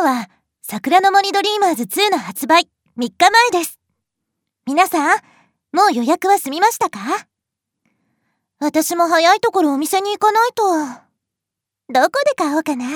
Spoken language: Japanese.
今日は桜の森ドリーマーズ2の発売3日前です。皆さん、もう予約は済みましたか？私も早いところお店に行かないと。どこで買おうかな？